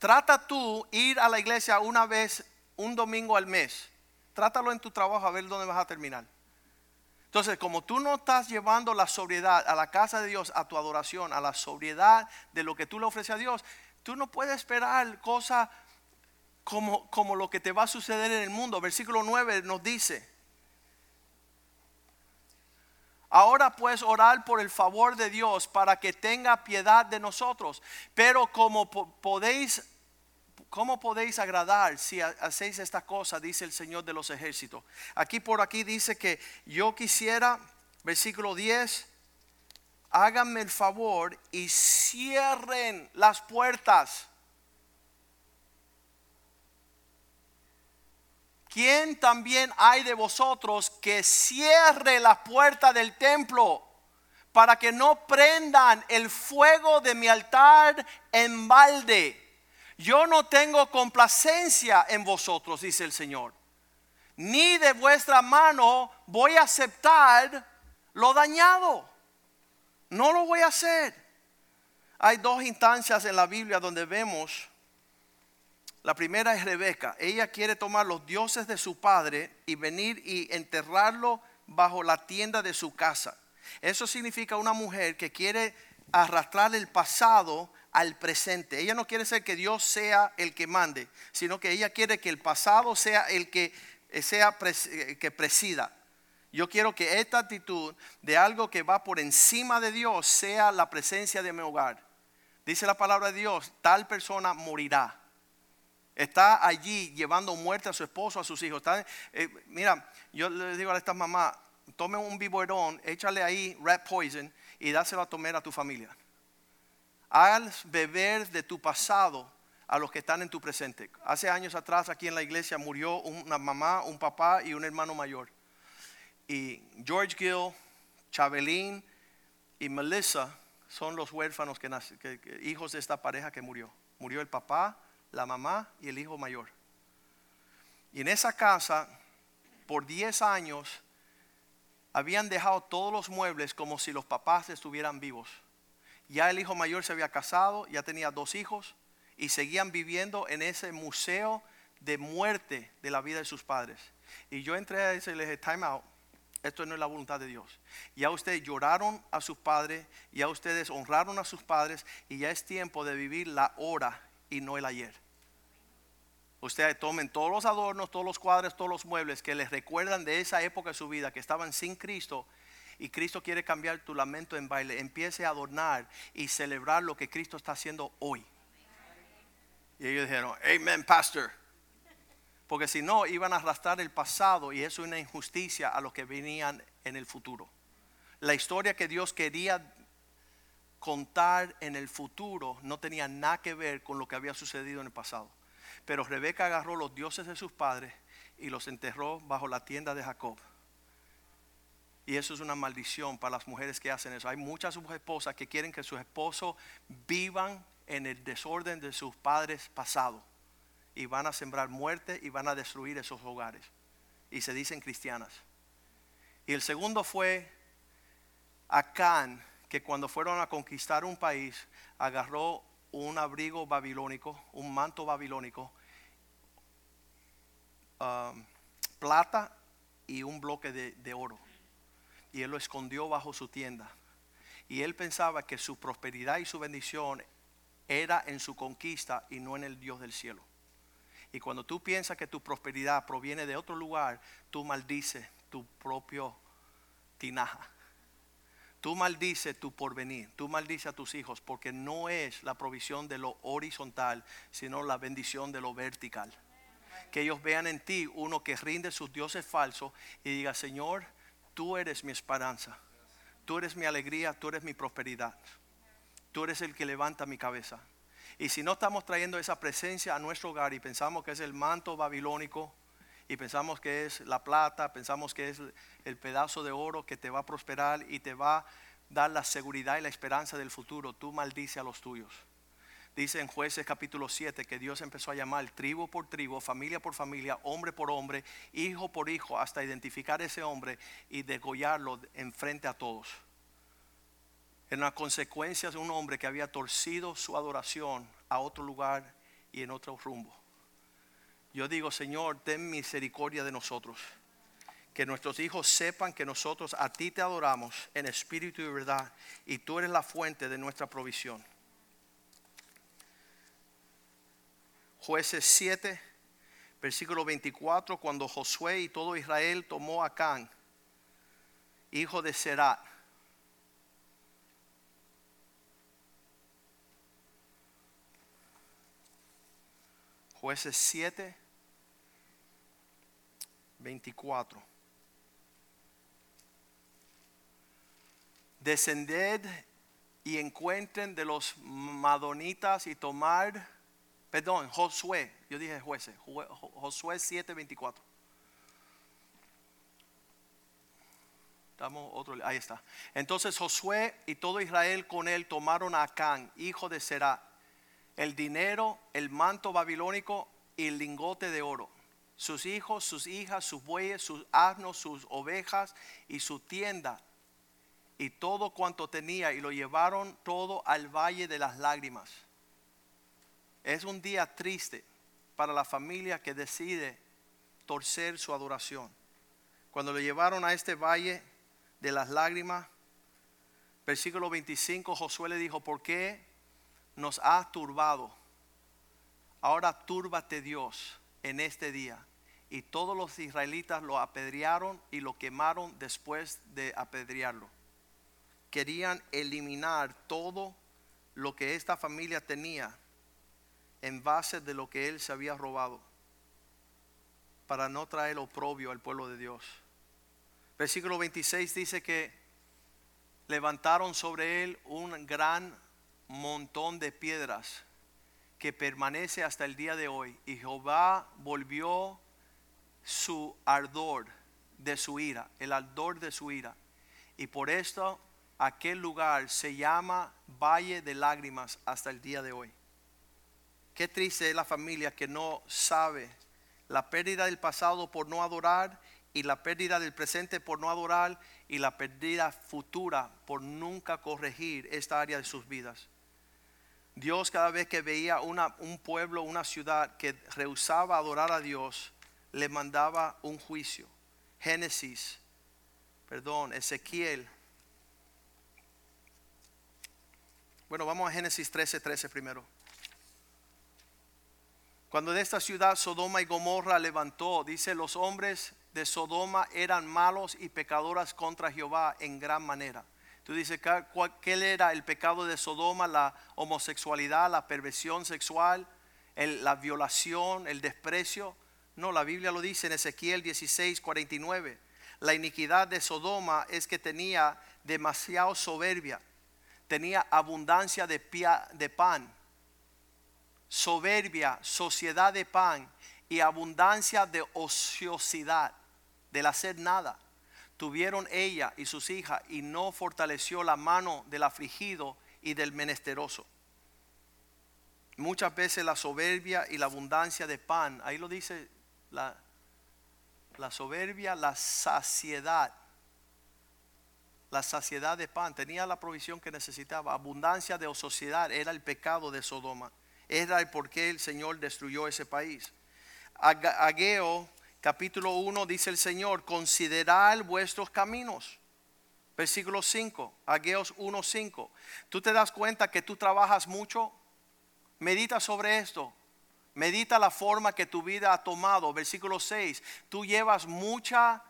Trata tú ir a la iglesia una vez, un domingo al mes. Trátalo en tu trabajo a ver dónde vas a terminar. Entonces, como tú no estás llevando la sobriedad a la casa de Dios, a tu adoración, a la sobriedad de lo que tú le ofreces a Dios, tú no puedes esperar cosas como, como lo que te va a suceder en el mundo. Versículo 9 nos dice, Ahora pues orar por el favor de Dios para que tenga piedad de nosotros. Pero como po- podéis, ¿cómo podéis agradar si ha- hacéis esta cosa? Dice el Señor de los ejércitos. Aquí por aquí dice que yo quisiera, versículo 10, háganme el favor y cierren las puertas. ¿Quién también hay de vosotros que cierre la puerta del templo para que no prendan el fuego de mi altar en balde? Yo no tengo complacencia en vosotros, dice el Señor. Ni de vuestra mano voy a aceptar lo dañado. No lo voy a hacer. Hay dos instancias en la Biblia donde vemos la primera es Rebeca. Ella quiere tomar los dioses de su padre y venir y enterrarlo bajo la tienda de su casa. Eso significa una mujer que quiere arrastrar el pasado al presente. Ella no quiere ser que Dios sea el que mande, sino que ella quiere que el pasado sea el que eh, sea eh, que presida. Yo quiero que esta actitud de algo que va por encima de Dios sea la presencia de mi hogar. Dice la palabra de Dios, tal persona morirá está allí llevando muerte a su esposo, a sus hijos. Eh, mira, yo le digo a estas mamás, tome un biberón, échale ahí rat poison y dáselo a tomar a tu familia. Haz beber de tu pasado a los que están en tu presente. Hace años atrás aquí en la iglesia murió una mamá, un papá y un hermano mayor. Y George Gill, Chabelín y Melissa son los huérfanos que, nace- que- que- hijos de esta pareja que murió. Murió el papá, la mamá y el hijo mayor. Y en esa casa, por 10 años, habían dejado todos los muebles como si los papás estuvieran vivos. Ya el hijo mayor se había casado, ya tenía dos hijos y seguían viviendo en ese museo de muerte de la vida de sus padres. Y yo entré a ese y le dije, time out, esto no es la voluntad de Dios. Ya ustedes lloraron a sus padres, ya ustedes honraron a sus padres y ya es tiempo de vivir la hora y no el ayer. Ustedes tomen todos los adornos, todos los cuadros, todos los muebles que les recuerdan de esa época de su vida que estaban sin Cristo y Cristo quiere cambiar tu lamento en baile. Empiece a adornar y celebrar lo que Cristo está haciendo hoy. Y ellos dijeron, Amen, Pastor. Porque si no, iban a arrastrar el pasado y eso es una injusticia a los que venían en el futuro. La historia que Dios quería contar en el futuro no tenía nada que ver con lo que había sucedido en el pasado. Pero Rebeca agarró los dioses de sus padres y los enterró bajo la tienda de Jacob. Y eso es una maldición para las mujeres que hacen eso. Hay muchas esposas que quieren que sus esposos vivan en el desorden de sus padres pasados. Y van a sembrar muerte y van a destruir esos hogares. Y se dicen cristianas. Y el segundo fue Acán, que cuando fueron a conquistar un país, agarró un abrigo babilónico, un manto babilónico, um, plata y un bloque de, de oro. Y él lo escondió bajo su tienda. Y él pensaba que su prosperidad y su bendición era en su conquista y no en el Dios del cielo. Y cuando tú piensas que tu prosperidad proviene de otro lugar, tú maldices tu propio tinaja. Tú maldices tu porvenir, tú maldices a tus hijos porque no es la provisión de lo horizontal, sino la bendición de lo vertical. Que ellos vean en ti uno que rinde sus dioses falsos y diga, Señor, tú eres mi esperanza, tú eres mi alegría, tú eres mi prosperidad, tú eres el que levanta mi cabeza. Y si no estamos trayendo esa presencia a nuestro hogar y pensamos que es el manto babilónico, y pensamos que es la plata, pensamos que es el pedazo de oro que te va a prosperar y te va a dar la seguridad y la esperanza del futuro, tú maldice a los tuyos. Dice en jueces capítulo 7 que Dios empezó a llamar tribu por tribu, familia por familia, hombre por hombre, hijo por hijo, hasta identificar ese hombre y degollarlo en frente a todos. En una consecuencia de un hombre que había torcido su adoración a otro lugar y en otro rumbo. Yo digo, Señor, ten misericordia de nosotros. Que nuestros hijos sepan que nosotros a ti te adoramos en espíritu y verdad y tú eres la fuente de nuestra provisión. Jueces 7, versículo 24, cuando Josué y todo Israel tomó a Can, hijo de Serat. Jueces 7, 24. Descended y encuentren de los madonitas y tomar Perdón, Josué. Yo dije jueces. Josué 7:24. Estamos otro, ahí está. Entonces Josué y todo Israel con él tomaron a Acán, hijo de Será, el dinero, el manto babilónico y el lingote de oro. Sus hijos, sus hijas, sus bueyes, sus asnos, sus ovejas y su tienda y todo cuanto tenía y lo llevaron todo al valle de las lágrimas es un día triste para la familia que decide torcer su adoración. Cuando lo llevaron a este valle de las lágrimas, versículo 25, Josué le dijo, ¿por qué nos has turbado? Ahora túrbate Dios en este día. Y todos los israelitas lo apedrearon y lo quemaron después de apedrearlo. Querían eliminar todo lo que esta familia tenía en base de lo que él se había robado para no traer oprobio al pueblo de Dios. Versículo 26 dice que levantaron sobre él un gran montón de piedras que permanece hasta el día de hoy. Y Jehová volvió su ardor de su ira, el ardor de su ira. Y por esto aquel lugar se llama Valle de Lágrimas hasta el día de hoy. Qué triste es la familia que no sabe la pérdida del pasado por no adorar y la pérdida del presente por no adorar y la pérdida futura por nunca corregir esta área de sus vidas. Dios cada vez que veía un pueblo, una ciudad que rehusaba adorar a Dios, le mandaba un juicio. Génesis, perdón, Ezequiel. Bueno, vamos a Génesis 13, 13 primero. Cuando de esta ciudad Sodoma y Gomorra levantó, dice, los hombres de Sodoma eran malos y pecadoras contra Jehová en gran manera. Tú dices, ¿qué era el pecado de Sodoma? La homosexualidad, la perversión sexual, la violación, el desprecio. No, la Biblia lo dice en Ezequiel 16, 49. La iniquidad de Sodoma es que tenía demasiado soberbia, tenía abundancia de pan soberbia, sociedad de pan y abundancia de ociosidad, del hacer nada. Tuvieron ella y sus hijas y no fortaleció la mano del afligido y del menesteroso. Muchas veces la soberbia y la abundancia de pan, ahí lo dice la, la soberbia, la saciedad. La saciedad de pan, tenía la provisión que necesitaba. Abundancia de ociosidad era el pecado de Sodoma era el por qué el Señor destruyó ese país. Ageo capítulo 1 dice el Señor, considerad vuestros caminos. Versículo 5, Ageos 1:5. Tú te das cuenta que tú trabajas mucho. Medita sobre esto. Medita la forma que tu vida ha tomado. Versículo 6. Tú llevas mucha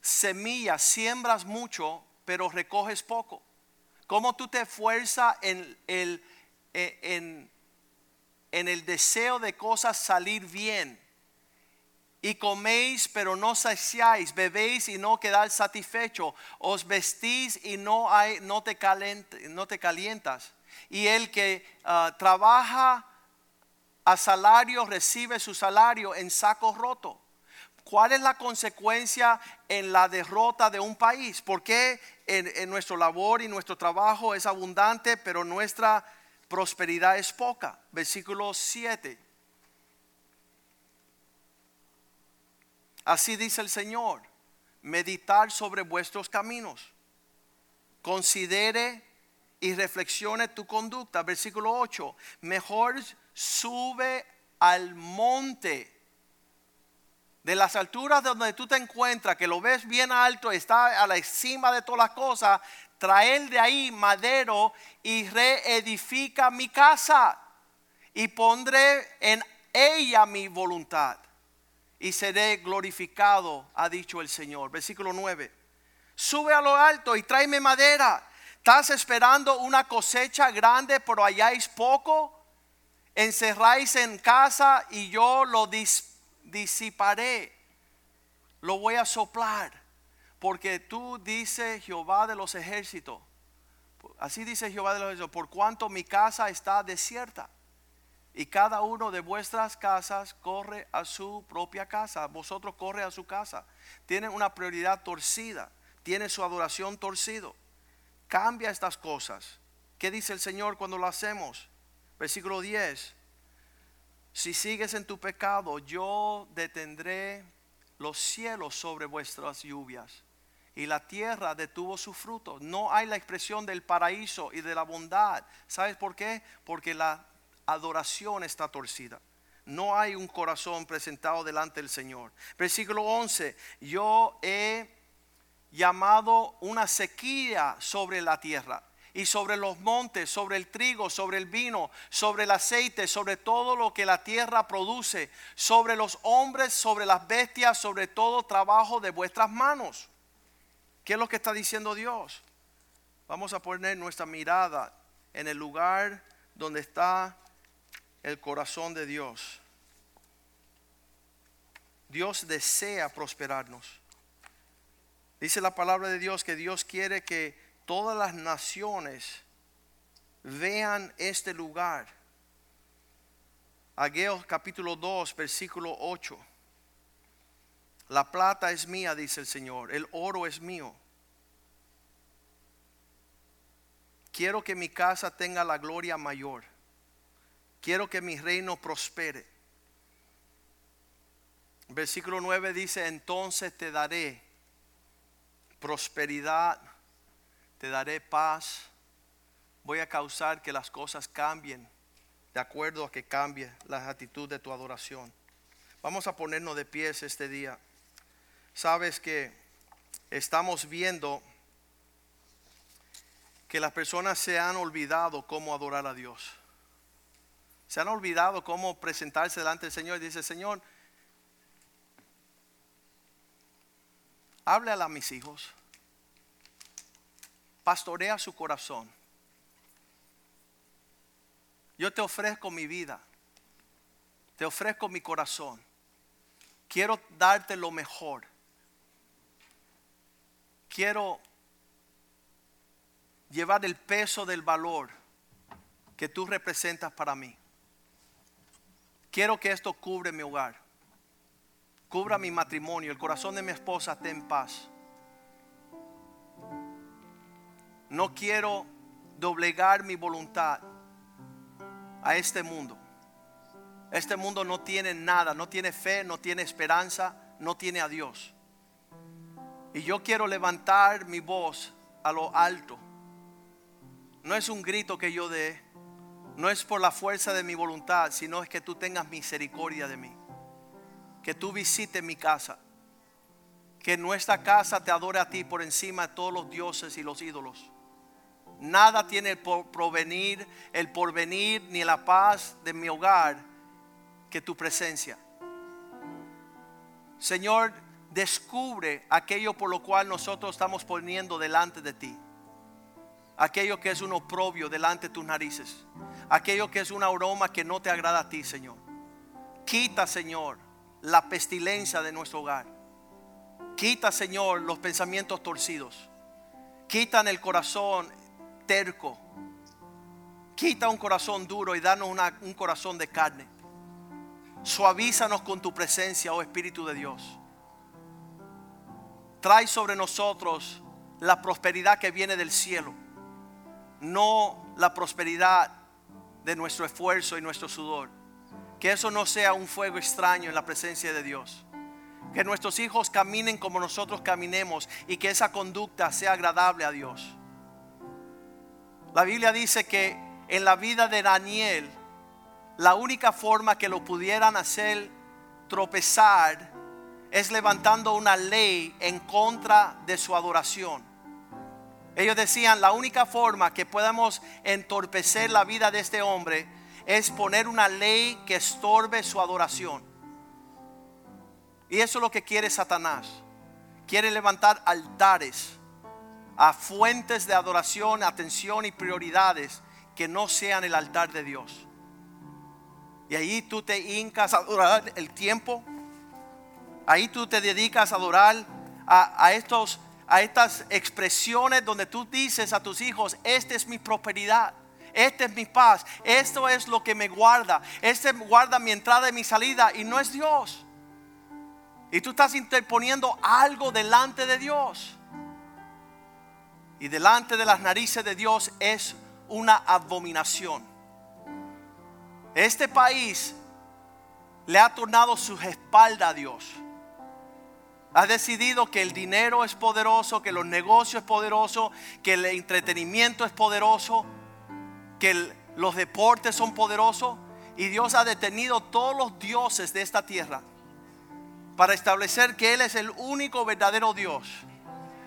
semilla, siembras mucho, pero recoges poco. ¿Cómo tú te esfuerzas en, el, en en el deseo de cosas salir bien. Y coméis, pero no saciáis, bebéis y no quedáis satisfecho, os vestís y no, hay, no, te, calientas. Y el que ah, trabaja a salario recibe su salario en saco roto. ¿Cuál es la consecuencia en la derrota de un país? ¿Por qué en, en nuestro labor y nuestro trabajo es abundante, pero nuestra prosperidad es poca. Versículo 7. Así dice el Señor, meditar sobre vuestros caminos. Considere y reflexione tu conducta. Versículo 8. Mejor sube al monte de las alturas donde tú te encuentras, que lo ves bien alto, está a la cima de todas las cosas, traer de ahí madero y reedifica mi casa y pondré en ella mi voluntad y seré glorificado, ha dicho el Señor. Versículo 9. Sube a lo alto y tráeme madera. ¿Estás esperando una cosecha grande, pero halláis poco? Encerráis en casa y yo lo disiparé. Lo voy a soplar. Porque tú dices Jehová de los ejércitos. Así dice Jehová de los ejércitos. Por cuanto mi casa está desierta y cada uno de vuestras casas corre a su propia casa. Vosotros corre a su casa. Tienen una prioridad torcida. Tiene su adoración torcido. Cambia estas cosas. ¿Qué dice el Señor cuando lo hacemos? Versículo 10. Si sigues en tu pecado, yo detendré los cielos sobre vuestras lluvias y la tierra detuvo su fruto. No hay la expresión del paraíso y de la bondad. ¿Sabes por qué? Porque la adoración está torcida. No hay un corazón presentado delante del Señor. Versículo 11, yo he llamado una sequía sobre la tierra y sobre los montes, sobre el trigo, sobre el vino, sobre el aceite, sobre todo lo que la tierra produce, sobre los hombres, sobre las bestias, sobre todo trabajo de vuestras manos. ¿Qué es lo que está diciendo Dios? Vamos a poner nuestra mirada en el lugar donde está el corazón de Dios. Dios desea prosperarnos. Dice la palabra de Dios que Dios quiere que todas las naciones vean este lugar. Ageo capítulo 2, versículo 8. La plata es mía, dice el Señor, el oro es mío. Quiero que mi casa tenga la gloria mayor. Quiero que mi reino prospere. Versículo 9 dice, entonces te daré prosperidad, te daré paz, voy a causar que las cosas cambien de acuerdo a que cambie la actitud de tu adoración. Vamos a ponernos de pies este día. Sabes que estamos viendo que las personas se han olvidado cómo adorar a Dios. Se han olvidado cómo presentarse delante del Señor y dice, Señor, háblale a mis hijos, pastorea su corazón. Yo te ofrezco mi vida, te ofrezco mi corazón. Quiero darte lo mejor. Quiero llevar el peso del valor que tú representas para mí. Quiero que esto cubre mi hogar. Cubra mi matrimonio. El corazón de mi esposa esté en paz. No quiero doblegar mi voluntad a este mundo. Este mundo no tiene nada, no tiene fe, no tiene esperanza, no tiene a Dios. Y yo quiero levantar mi voz a lo alto. No es un grito que yo dé, no es por la fuerza de mi voluntad, sino es que tú tengas misericordia de mí. Que tú visites mi casa. Que nuestra casa te adore a ti por encima de todos los dioses y los ídolos. Nada tiene el provenir, el porvenir ni la paz de mi hogar que tu presencia. Señor, descubre aquello por lo cual nosotros estamos poniendo delante de ti aquello que es un oprobio delante de tus narices, aquello que es un aroma que no te agrada a ti, Señor. Quita, Señor, la pestilencia de nuestro hogar. Quita, Señor, los pensamientos torcidos. Quita en el corazón terco. Quita un corazón duro y danos un corazón de carne. Suavízanos con tu presencia, oh Espíritu de Dios. Trae sobre nosotros la prosperidad que viene del cielo no la prosperidad de nuestro esfuerzo y nuestro sudor. Que eso no sea un fuego extraño en la presencia de Dios. Que nuestros hijos caminen como nosotros caminemos y que esa conducta sea agradable a Dios. La Biblia dice que en la vida de Daniel, la única forma que lo pudieran hacer tropezar es levantando una ley en contra de su adoración. Ellos decían, la única forma que podamos entorpecer la vida de este hombre es poner una ley que estorbe su adoración. Y eso es lo que quiere Satanás. Quiere levantar altares a fuentes de adoración, atención y prioridades que no sean el altar de Dios. Y ahí tú te hincas a adorar el tiempo. Ahí tú te dedicas a adorar a, estos, a estas expresiones donde tú dices a tus hijos, esta es mi prosperidad. Esta es mi paz. Esto es lo que me guarda. Este guarda mi entrada y mi salida. Y no es Dios. Y tú estás interponiendo algo delante de Dios. Y delante de las narices de Dios es una abominación. Este país le ha tornado su espalda a Dios. Ha decidido que el dinero es poderoso, que los negocios es poderoso, que el entretenimiento es poderoso, que los deportes son poderosos. Y Dios ha detenido todos los dioses de esta tierra para establecer que Él es el único verdadero Dios.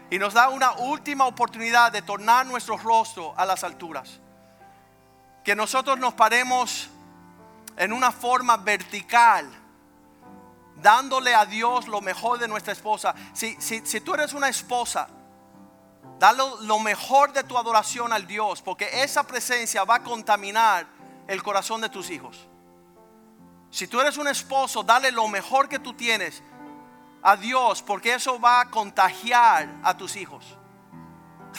Y nos da una última oportunidad de tornar nuestro rostro a las alturas. Que nosotros nos paremos en una forma vertical, dándole a Dios lo mejor de nuestra esposa. Si, si, tú eres una esposa, dale lo mejor de tu adoración al Dios, porque esa presencia va a contaminar el corazón de tus hijos. Si tú eres un esposo, dale lo mejor que tú tienes a Dios, porque eso va a contagiar a tus hijos.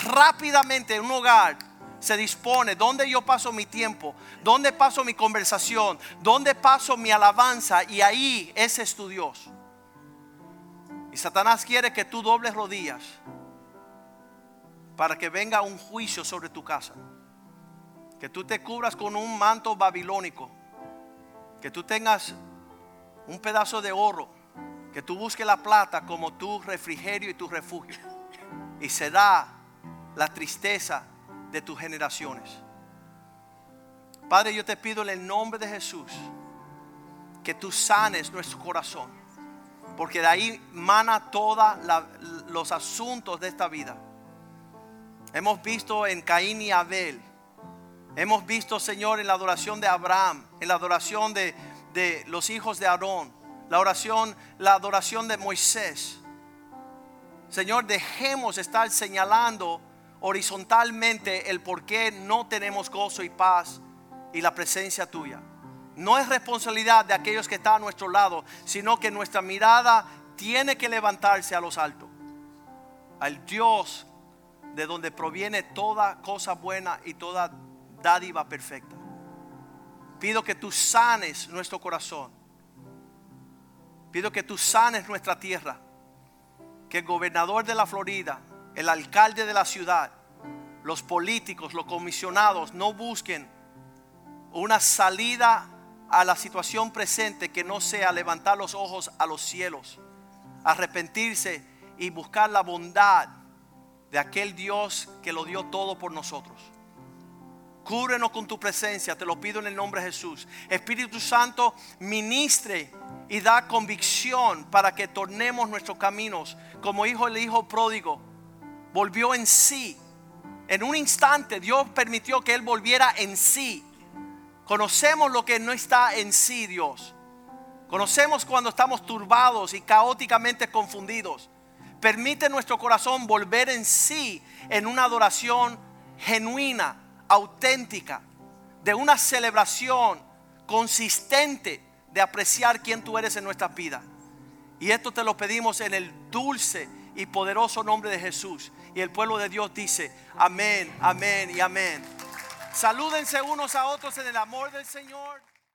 Rápidamente en un hogar se dispone, dónde yo paso mi tiempo, dónde paso mi conversación, dónde paso mi alabanza y ahí ese es tu Dios. Y Satanás quiere que tú dobles rodillas para que venga un juicio sobre tu casa. Que tú te cubras con un manto babilónico. Que tú tengas un pedazo de oro. Que tú busques la plata como tu refrigerio y tu refugio. Y será la tristeza de tus generaciones. Padre, yo te pido en el nombre de Jesús que tú sanes nuestro corazón, porque de ahí mana todos los asuntos de esta vida. Hemos visto en Caín y Abel, hemos visto, Señor, en la adoración de Abraham, en la adoración de, de los hijos de Aarón, la oración, la adoración de Moisés. Señor, dejemos estar señalando horizontalmente el por qué no tenemos gozo y paz y la presencia tuya. No es responsabilidad de aquellos que están a nuestro lado, sino que nuestra mirada tiene que levantarse a los altos, al Dios de donde proviene toda cosa buena y toda dádiva perfecta. Pido que tú sanes nuestro corazón. Pido que tú sanes nuestra tierra. Que el gobernador de la Florida el alcalde de la ciudad, los políticos, los comisionados no busquen una salida a la situación presente que no sea levantar los ojos a los cielos, arrepentirse y buscar la bondad de aquel Dios que lo dio todo por nosotros. Cúbrenos con tu presencia, te lo pido en el nombre de Jesús. Espíritu Santo, ministre y da convicción para que tornemos nuestros caminos como hijo el hijo pródigo volvió en sí. En un instante Dios permitió que él volviera en sí. Conocemos lo que no está en sí, Dios. Conocemos cuando estamos turbados y caóticamente confundidos. Permite nuestro corazón volver en sí en una adoración genuina, auténtica, de una celebración consistente de apreciar quién tú eres en nuestra vida. Y esto te lo pedimos en el dulce y poderoso nombre de Jesús. Y el pueblo de Dios dice, amén, amén y amén. Salúdense unos a otros en el amor del Señor.